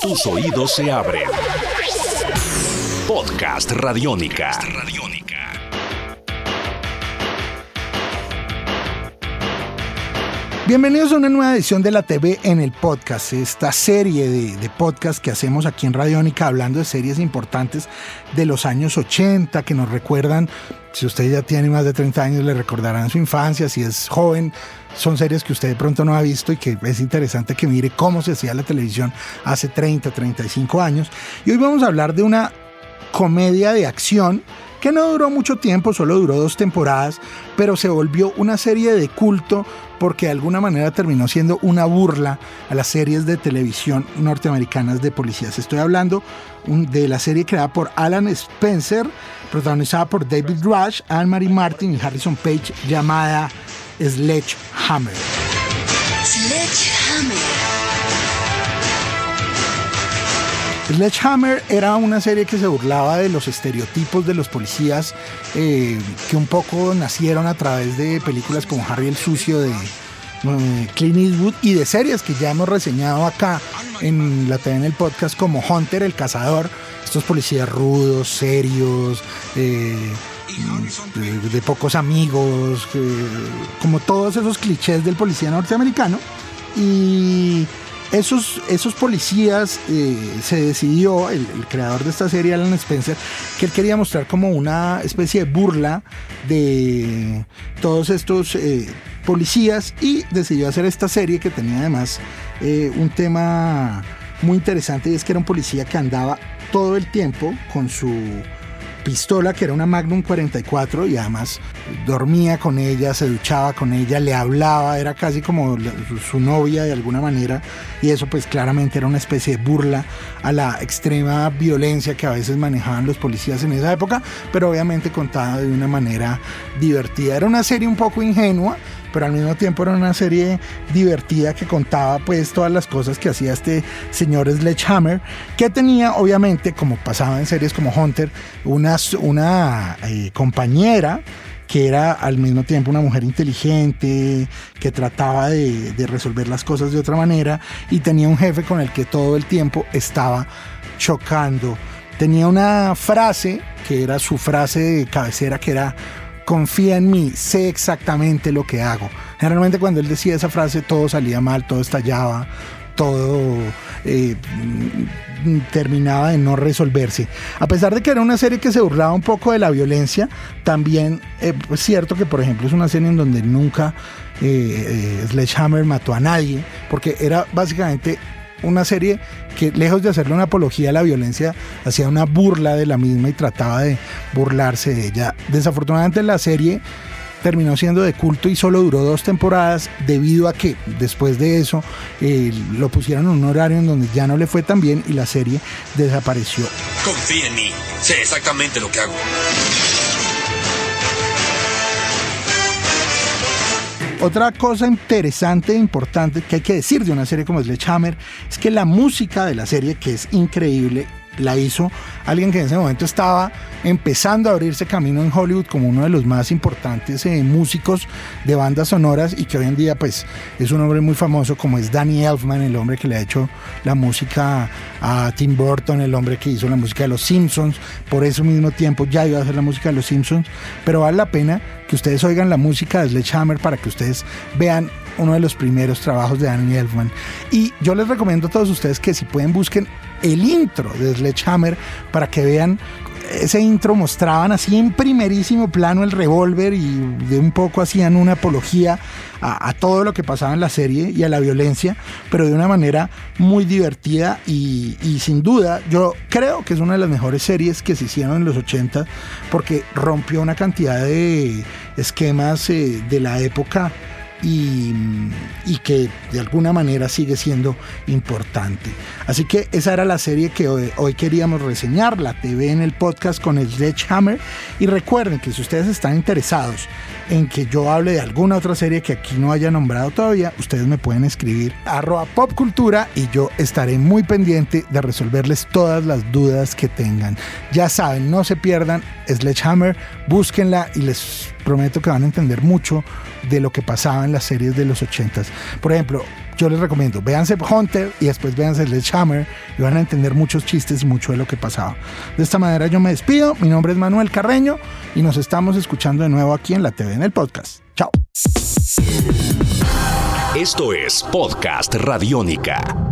Tus oídos se abren. Podcast Radiónica. Bienvenidos a una nueva edición de la TV en el podcast, esta serie de, de podcast que hacemos aquí en Radiónica hablando de series importantes de los años 80 que nos recuerdan, si usted ya tiene más de 30 años le recordarán su infancia, si es joven son series que usted de pronto no ha visto y que es interesante que mire cómo se hacía la televisión hace 30, 35 años. Y hoy vamos a hablar de una comedia de acción que no duró mucho tiempo, solo duró dos temporadas, pero se volvió una serie de culto porque de alguna manera terminó siendo una burla a las series de televisión norteamericanas de policías. Estoy hablando de la serie creada por Alan Spencer, protagonizada por David Rush, Anne-Marie Martin y Harrison Page, llamada Sledgehammer. Sledgehammer. Sledgehammer era una serie que se burlaba de los estereotipos de los policías eh, que un poco nacieron a través de películas como Harry el Sucio de eh, Clint Eastwood y de series que ya hemos reseñado acá en la TV en el podcast como Hunter el Cazador, estos policías rudos, serios, eh, de, pocos amigos, como todos esos clichés del policía norteamericano. Y esos, esos policías eh, se decidió, el, creador de esta serie, Alan Spencer, que él quería mostrar como una especie de burla de todos estos eh, policías y decidió hacer esta serie que tenía además eh, un tema muy interesante y es que era un policía que andaba todo el tiempo con su pistola que era una Magnum 44 y además dormía con ella, se duchaba con ella, le hablaba, era casi como su novia de alguna manera y eso pues claramente era una especie de burla a la extrema violencia que a veces manejaban los policías en esa época, pero obviamente contada de una manera divertida. Era una serie un poco ingenua, pero al mismo tiempo era una serie divertida que contaba pues todas las cosas que hacía este señor Sledgehammer, que tenía obviamente, como pasaba en series como Hunter, una, una eh, compañera que era al mismo tiempo una mujer inteligente, que trataba de, de resolver las cosas de otra manera y tenía un jefe con el que todo el tiempo estaba chocando. Tenía una frase que era su frase de cabecera, que era confía en mí, sé exactamente lo que hago. Generalmente cuando él decía esa frase todo salía mal, todo estallaba, todo eh, terminaba de no resolverse. A pesar de que era una serie que se burlaba un poco de la violencia, también eh, es cierto que por ejemplo es una serie en donde nunca eh, Sledgehammer mató a nadie, porque era básicamente una serie que lejos de hacerle una apología a la violencia, hacía una burla de la misma y trataba de burlarse de ella. Desafortunadamente la serie terminó siendo de culto y solo duró dos temporadas debido a que después de eso eh, lo pusieron en un horario en donde ya no le fue tan bien y la serie desapareció. Confía en mí, sé exactamente lo que hago. Otra cosa interesante e importante que hay que decir de una serie como Sledgehammer es que la música de la serie, que es increíble, la hizo alguien que en ese momento estaba empezando a abrirse camino en Hollywood como uno de los más importantes eh, músicos de bandas sonoras y que hoy en día pues es un hombre muy famoso como es Danny Elfman, el hombre que le ha hecho la música a Tim Burton, el hombre que hizo la música de Los Simpsons, por ese mismo tiempo ya iba a hacer la música de Los Simpsons, pero vale la pena que ustedes oigan la música de Sledgehammer para que ustedes vean uno de los primeros trabajos de Danny Elfman. Y yo les recomiendo a todos ustedes que si pueden busquen el intro de Sledgehammer para que vean ese intro mostraban así en primerísimo plano el revólver y de un poco hacían una apología a, todo lo que pasaba en la serie y a la violencia, pero de una manera muy divertida y, sin duda yo creo que es una de las mejores series que se hicieron en los 80 porque rompió una cantidad de esquemas eh, de la época y, que de alguna manera sigue siendo importante. Así que esa era la serie que hoy, queríamos reseñar, la TV en el podcast con Sledgehammer. Y recuerden que si ustedes están interesados en que yo hable de alguna otra serie que aquí no haya nombrado todavía, ustedes me pueden escribir arroba popcultura y yo estaré muy pendiente de resolverles todas las dudas que tengan. Ya saben, no se pierdan Sledgehammer, búsquenla y les prometo que van a entender mucho de lo que pasaba en las series de los 80s. Por ejemplo, yo les recomiendo, véanse Hunter y después véanse Sledgehammer y van a entender muchos chistes y mucho de lo que pasaba. De esta manera yo me despido, mi nombre es Manuel Carreño y nos estamos escuchando de nuevo aquí en la TV en el podcast. Chao. Esto es Podcast Radiónica.